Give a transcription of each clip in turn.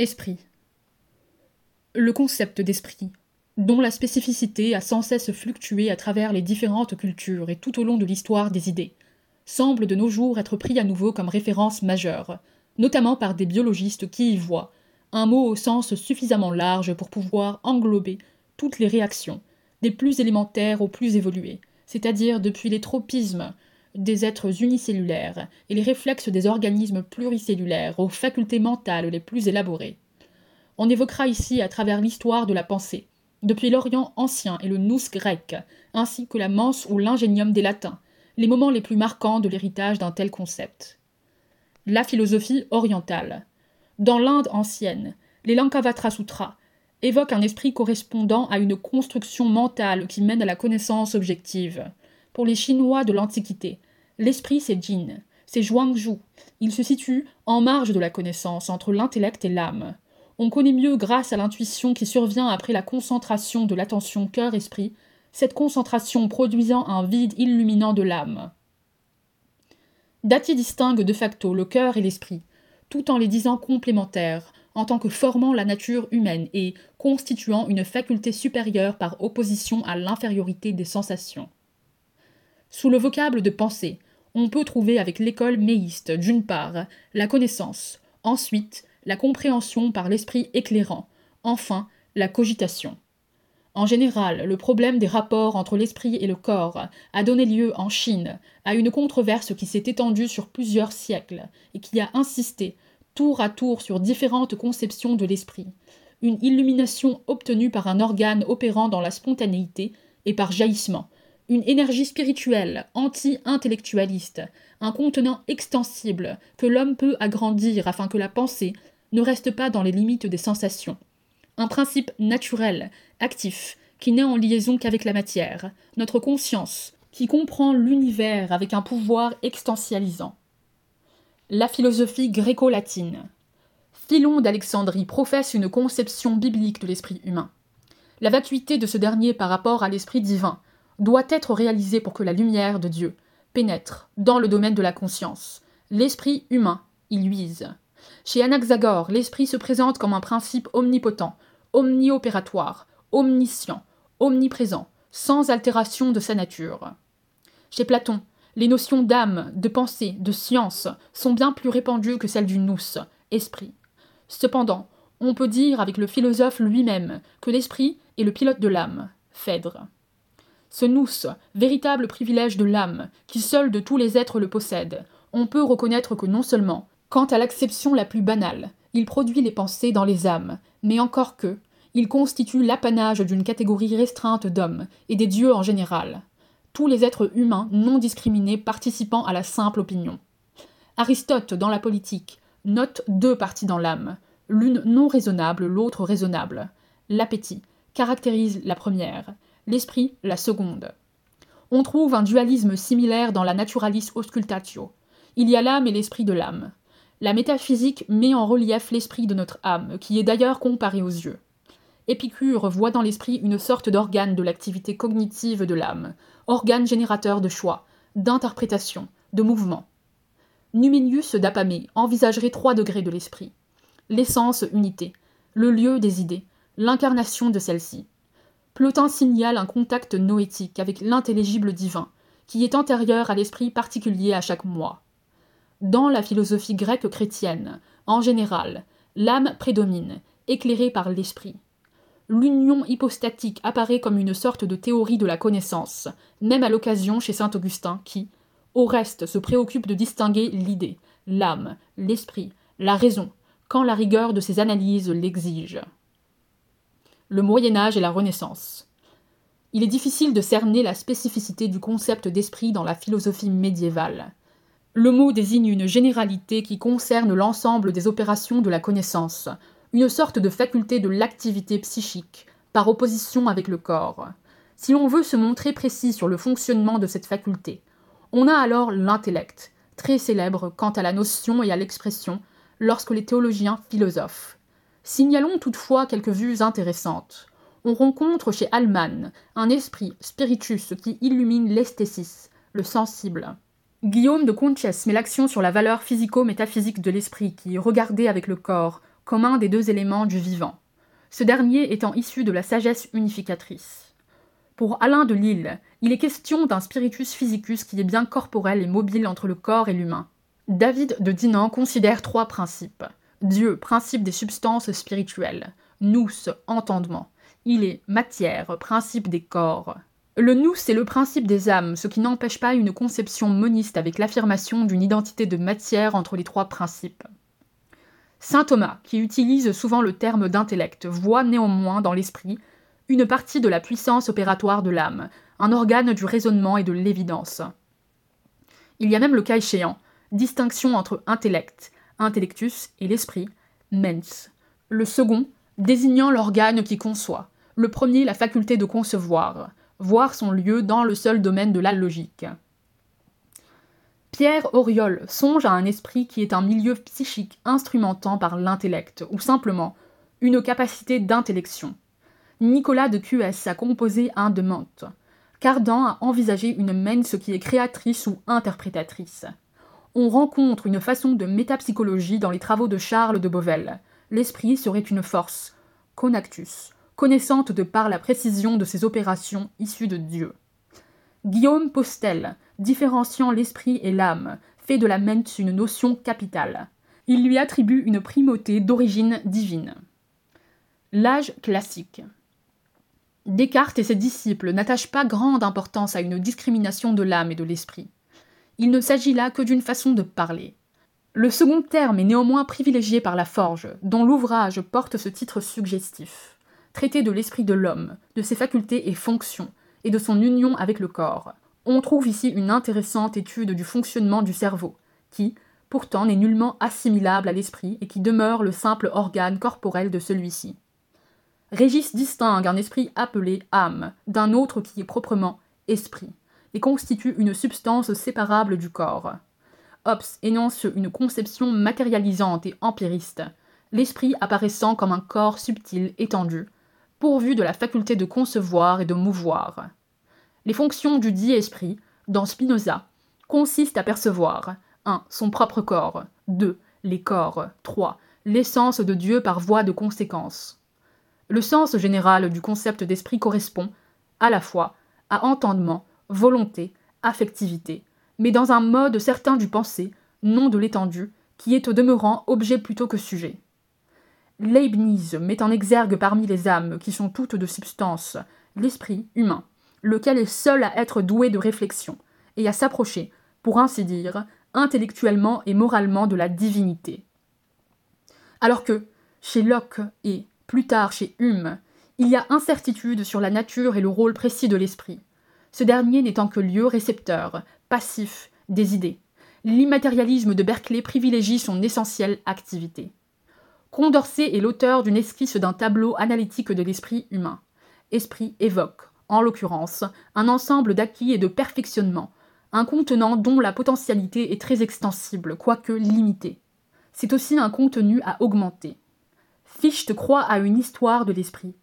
Esprit. Le concept d'esprit, dont la spécificité a sans cesse fluctué à travers les différentes cultures et tout au long de l'histoire des idées, semble de nos jours être pris à nouveau comme référence majeure, notamment par des biologistes qui y voient un mot au sens suffisamment large pour pouvoir englober toutes les réactions, des plus élémentaires aux plus évoluées, c'est-à-dire depuis les tropismes des êtres unicellulaires et les réflexes des organismes pluricellulaires aux facultés mentales les plus élaborées. On évoquera ici à travers l'histoire de la pensée, depuis l'Orient ancien et le nous grec, ainsi que la mense ou l'ingénium des latins, les moments les plus marquants de l'héritage d'un tel concept. La philosophie orientale. Dans l'Inde ancienne, les Lankavatra Sutras évoquent un esprit correspondant à une construction mentale qui mène à la connaissance objective. Pour les Chinois de l'Antiquité, l'esprit c'est Jin, c'est Zhuangzhou. Il se situe en marge de la connaissance, entre l'intellect et l'âme. On connaît mieux grâce à l'intuition qui survient après la concentration de l'attention cœur-esprit, cette concentration produisant un vide illuminant de l'âme. Dati distingue de facto le cœur et l'esprit, tout en les disant complémentaires, en tant que formant la nature humaine et constituant une faculté supérieure par opposition à l'infériorité des sensations. Sous le vocable de pensée, on peut trouver avec l'école méiste, d'une part, la connaissance, ensuite, la compréhension par l'esprit éclairant, enfin, la cogitation. En général, le problème des rapports entre l'esprit et le corps a donné lieu en Chine à une controverse qui s'est étendue sur plusieurs siècles et qui a insisté tour à tour sur différentes conceptions de l'esprit, une illumination obtenue par un organe opérant dans la spontanéité et par jaillissement, une énergie spirituelle anti-intellectualiste, un contenant extensible que l'homme peut agrandir afin que la pensée ne reste pas dans les limites des sensations. Un principe naturel, actif, qui n'est en liaison qu'avec la matière, notre conscience, qui comprend l'univers avec un pouvoir extensialisant. La philosophie gréco-latine. Philon d'Alexandrie professe une conception biblique de l'esprit humain. La vacuité de ce dernier par rapport à l'esprit divin, doit être réalisé pour que la lumière de Dieu pénètre dans le domaine de la conscience. L'esprit humain y luise. Chez Anaxagore, l'esprit se présente comme un principe omnipotent, omniopératoire, omniscient, omniprésent, sans altération de sa nature. Chez Platon, les notions d'âme, de pensée, de science sont bien plus répandues que celles du nous, esprit. Cependant, on peut dire avec le philosophe lui-même que l'esprit est le pilote de l'âme, Phèdre. Ce nous, véritable privilège de l'âme, qui seul de tous les êtres le possède, on peut reconnaître que non seulement, quant à l'acception la plus banale, il produit les pensées dans les âmes, mais encore que, il constitue l'apanage d'une catégorie restreinte d'hommes, et des dieux en général. Tous les êtres humains non discriminés participant à la simple opinion. Aristote, dans la politique, note deux parties dans l'âme, l'une non raisonnable, l'autre raisonnable. L'appétit caractérise la première, l'esprit la seconde. On trouve un dualisme similaire dans la Naturalis Auscultatio. Il y a l'âme et l'esprit de l'âme. La métaphysique met en relief l'esprit de notre âme, qui est d'ailleurs comparé aux yeux. Épicure voit dans l'esprit une sorte d'organe de l'activité cognitive de l'âme, organe générateur de choix, d'interprétation, de mouvement. Numenius d'Apamée envisagerait trois degrés de l'esprit l'essence unité, le lieu des idées, l'incarnation de celle-ci. Plotin signale un contact noétique avec l'intelligible divin, qui est antérieur à l'esprit particulier à chaque moi. Dans la philosophie grecque chrétienne, en général, l'âme prédomine, éclairée par l'esprit. L'union hypostatique apparaît comme une sorte de théorie de la connaissance, même à l'occasion chez saint Augustin qui, au reste, se préoccupe de distinguer l'idée, l'âme, l'esprit, la raison, quand la rigueur de ses analyses l'exige le Moyen Âge et la Renaissance. Il est difficile de cerner la spécificité du concept d'esprit dans la philosophie médiévale. Le mot désigne une généralité qui concerne l'ensemble des opérations de la connaissance, une sorte de faculté de l'activité psychique, par opposition avec le corps. Si l'on veut se montrer précis sur le fonctionnement de cette faculté, on a alors l'intellect, très célèbre quant à la notion et à l'expression, lorsque les théologiens philosophes. Signalons toutefois quelques vues intéressantes. On rencontre chez Allman un esprit spiritus qui illumine l'esthésis, le sensible. Guillaume de Conches met l'accent sur la valeur physico-métaphysique de l'esprit qui, regardé avec le corps, comme un des deux éléments du vivant, ce dernier étant issu de la sagesse unificatrice. Pour Alain de Lille, il est question d'un spiritus physicus qui est bien corporel et mobile entre le corps et l'humain. David de Dinan considère trois principes. Dieu, principe des substances spirituelles. Nous, entendement. Il est matière, principe des corps. Le nous, c'est le principe des âmes, ce qui n'empêche pas une conception moniste avec l'affirmation d'une identité de matière entre les trois principes. Saint Thomas, qui utilise souvent le terme d'intellect, voit néanmoins dans l'esprit une partie de la puissance opératoire de l'âme, un organe du raisonnement et de l'évidence. Il y a même le cas échéant, distinction entre intellect, intellectus et l'esprit, mens. Le second, désignant l'organe qui conçoit, le premier la faculté de concevoir, voir son lieu dans le seul domaine de la logique. Pierre Auriol songe à un esprit qui est un milieu psychique instrumentant par l'intellect, ou simplement une capacité d'intellection. Nicolas de QS a composé un de Monte. Cardan a envisagé une mens qui est créatrice ou interprétatrice. On rencontre une façon de métapsychologie dans les travaux de Charles de Beauvel. L'esprit serait une force, conactus, connaissante de par la précision de ses opérations issues de Dieu. Guillaume Postel, différenciant l'esprit et l'âme, fait de la mente une notion capitale. Il lui attribue une primauté d'origine divine. L'âge classique. Descartes et ses disciples n'attachent pas grande importance à une discrimination de l'âme et de l'esprit. Il ne s'agit là que d'une façon de parler. Le second terme est néanmoins privilégié par la Forge, dont l'ouvrage porte ce titre suggestif traiter de l'esprit de l'homme, de ses facultés et fonctions, et de son union avec le corps. On trouve ici une intéressante étude du fonctionnement du cerveau, qui, pourtant, n'est nullement assimilable à l'esprit et qui demeure le simple organe corporel de celui-ci. Régis distingue un esprit appelé âme d'un autre qui est proprement esprit, et constitue une substance séparable du corps. Hobbes énonce une conception matérialisante et empiriste, l'esprit apparaissant comme un corps subtil étendu, pourvu de la faculté de concevoir et de mouvoir. Les fonctions du dit esprit, dans Spinoza, consistent à percevoir 1. son propre corps, 2. les corps, 3. l'essence de Dieu par voie de conséquence. Le sens général du concept d'esprit correspond, à la fois, à entendement, volonté, affectivité, mais dans un mode certain du pensée, non de l'étendue, qui est au demeurant objet plutôt que sujet. Leibniz met en exergue parmi les âmes, qui sont toutes de substance, l'esprit humain, lequel est seul à être doué de réflexion, et à s'approcher, pour ainsi dire, intellectuellement et moralement de la divinité. Alors que, chez Locke et, plus tard, chez Hume, il y a incertitude sur la nature et le rôle précis de l'esprit, ce dernier n'étant que lieu récepteur, passif, des idées. L'immatérialisme de Berkeley privilégie son essentielle activité. Condorcet est l'auteur d'une esquisse d'un tableau analytique de l'esprit humain. Esprit évoque, en l'occurrence, un ensemble d'acquis et de perfectionnement, un contenant dont la potentialité est très extensible, quoique limitée. C'est aussi un contenu à augmenter. Fichte croit à une histoire de l'esprit.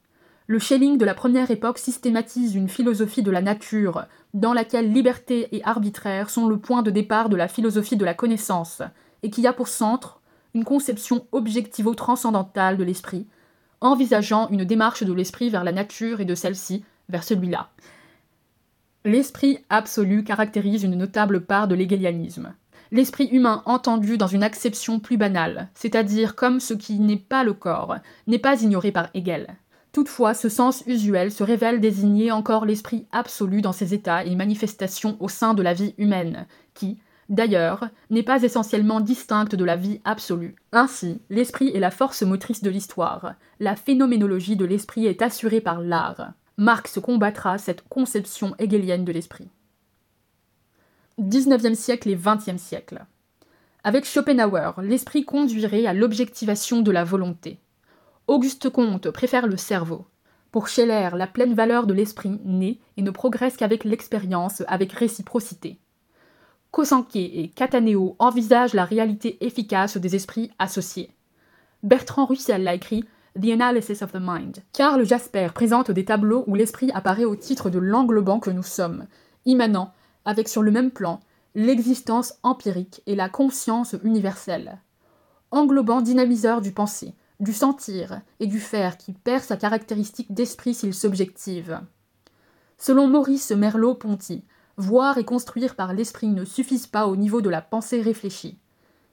Le Schelling de la première époque systématise une philosophie de la nature, dans laquelle liberté et arbitraire sont le point de départ de la philosophie de la connaissance, et qui a pour centre une conception objectivo-transcendantale de l'esprit, envisageant une démarche de l'esprit vers la nature et de celle-ci vers celui-là. L'esprit absolu caractérise une notable part de l'hégélianisme. L'esprit humain entendu dans une acception plus banale, c'est-à-dire comme ce qui n'est pas le corps, n'est pas ignoré par Hegel. Toutefois, ce sens usuel se révèle désigner encore l'esprit absolu dans ses états et manifestations au sein de la vie humaine, qui, d'ailleurs, n'est pas essentiellement distincte de la vie absolue. Ainsi, l'esprit est la force motrice de l'histoire. La phénoménologie de l'esprit est assurée par l'art. Marx combattra cette conception hegelienne de l'esprit. 19e siècle et 20e siècle. Avec Schopenhauer, l'esprit conduirait à l'objectivation de la volonté. Auguste Comte préfère le cerveau. Pour Scheller, la pleine valeur de l'esprit naît et ne progresse qu'avec l'expérience, avec réciprocité. Cosanquier et Cataneo envisagent la réalité efficace des esprits associés. Bertrand Russell l'a écrit The Analysis of the Mind. Karl Jasper présente des tableaux où l'esprit apparaît au titre de l'englobant que nous sommes, immanent, avec sur le même plan, l'existence empirique et la conscience universelle. Englobant dynamiseur du pensée, du sentir et du faire qui perd sa caractéristique d'esprit s'il s'objective. Selon Maurice Merleau-Ponty, voir et construire par l'esprit ne suffisent pas au niveau de la pensée réfléchie.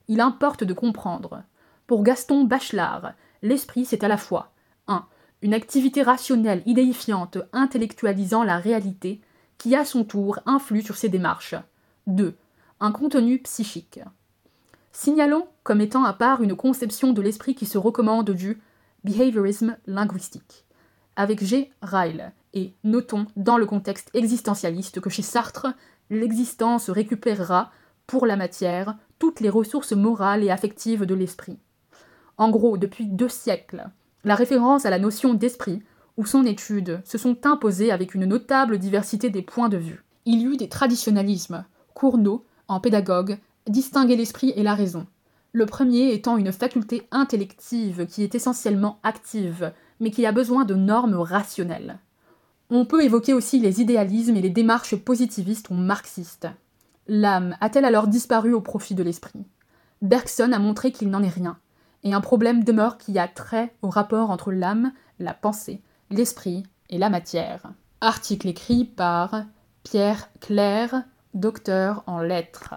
Il importe de comprendre. Pour Gaston Bachelard, l'esprit c'est à la fois 1. Une activité rationnelle, idéifiante, intellectualisant la réalité, qui à son tour influe sur ses démarches. 2. Un contenu psychique. Signalons comme étant à part une conception de l'esprit qui se recommande du behaviorisme linguistique, avec G. Ryle, et notons dans le contexte existentialiste que chez Sartre, l'existence récupérera, pour la matière, toutes les ressources morales et affectives de l'esprit. En gros, depuis deux siècles, la référence à la notion d'esprit ou son étude se sont imposées avec une notable diversité des points de vue. Il y eut des traditionnalismes. Cournot, en pédagogue, distinguait l'esprit et la raison. Le premier étant une faculté intellective qui est essentiellement active, mais qui a besoin de normes rationnelles. On peut évoquer aussi les idéalismes et les démarches positivistes ou marxistes. L'âme a-t-elle alors disparu au profit de l'esprit? Bergson a montré qu'il n'en est rien, et un problème demeure qui a trait au rapport entre l'âme, la pensée, l'esprit et la matière. Article écrit par Pierre Claire, docteur en lettres.